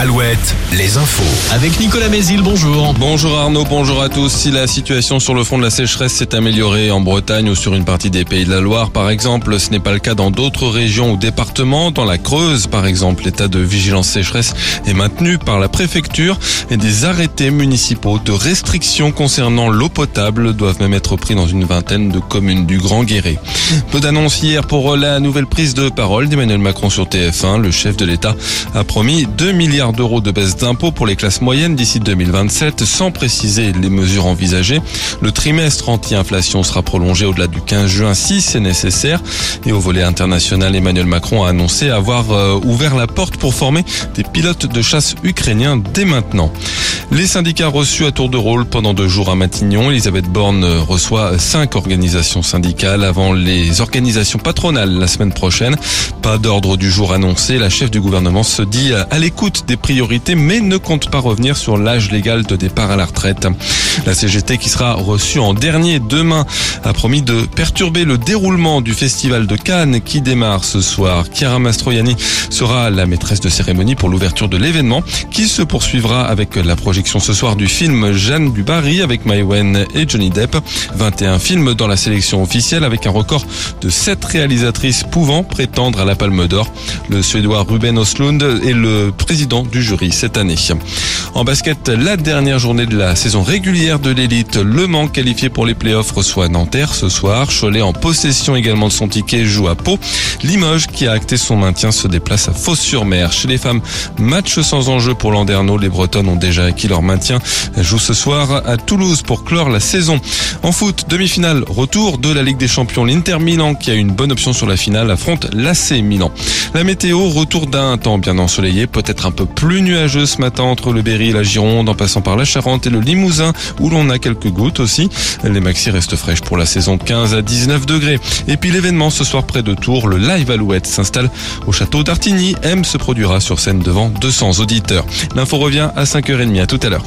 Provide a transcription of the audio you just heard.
Alouette, les infos. Avec Nicolas Mézil, bonjour. Bonjour Arnaud, bonjour à tous. Si la situation sur le front de la sécheresse s'est améliorée en Bretagne ou sur une partie des Pays de la Loire, par exemple, ce n'est pas le cas dans d'autres régions ou départements. Dans la Creuse, par exemple, l'état de vigilance sécheresse est maintenu par la préfecture et des arrêtés municipaux de restrictions concernant l'eau potable doivent même être pris dans une vingtaine de communes du Grand Guéret. Peu d'annonces hier pour la nouvelle prise de parole d'Emmanuel Macron sur TF1. Le chef de l'État a promis 2 milliards d'euros de baisse d'impôts pour les classes moyennes d'ici 2027, sans préciser les mesures envisagées. Le trimestre anti-inflation sera prolongé au-delà du 15 juin si c'est nécessaire. Et au volet international, Emmanuel Macron a annoncé avoir euh, ouvert la porte pour former des pilotes de chasse ukrainiens dès maintenant. Les syndicats reçus à tour de rôle pendant deux jours à Matignon. Elisabeth Borne reçoit cinq organisations syndicales avant les organisations patronales la semaine prochaine. Pas d'ordre du jour annoncé. La chef du gouvernement se dit à l'écoute des priorités mais ne compte pas revenir sur l'âge légal de départ à la retraite. La CGT qui sera reçue en dernier demain a promis de perturber le déroulement du festival de Cannes qui démarre ce soir. Chiara Mastroianni sera la maîtresse de cérémonie pour l'ouverture de l'événement qui se poursuivra avec la projection ce soir du film Jeanne du Barry avec Maïwen et Johnny Depp. 21 films dans la sélection officielle avec un record de 7 réalisatrices pouvant prétendre à la Palme d'Or. Le Suédois Ruben Oslund est le président du jury cette année. En basket, la dernière journée de la saison régulière de l'élite, Le Mans qualifié pour les playoffs reçoit Nanterre ce soir. Cholet en possession également de son ticket joue à Pau. Limoges qui a acté son maintien se déplace à Fos-sur-Mer. Chez les femmes, match sans enjeu pour Landerneau. Les Bretonnes ont déjà acquis leur maintien. Elles jouent ce soir à Toulouse pour clore la saison. En foot, demi-finale, retour de la Ligue des Champions. L'Inter Milan qui a une bonne option sur la finale affronte l'AC Milan. La météo, retour d'un temps bien ensoleillé, peut-être un peu plus nuageux ce matin entre le Berry la Gironde en passant par la Charente et le Limousin où l'on a quelques gouttes aussi. Les maxi restent fraîches pour la saison 15 à 19 degrés. Et puis l'événement ce soir près de Tours, le Live Alouette s'installe au château d'Artigny. M se produira sur scène devant 200 auditeurs. L'info revient à 5h30. À tout à l'heure.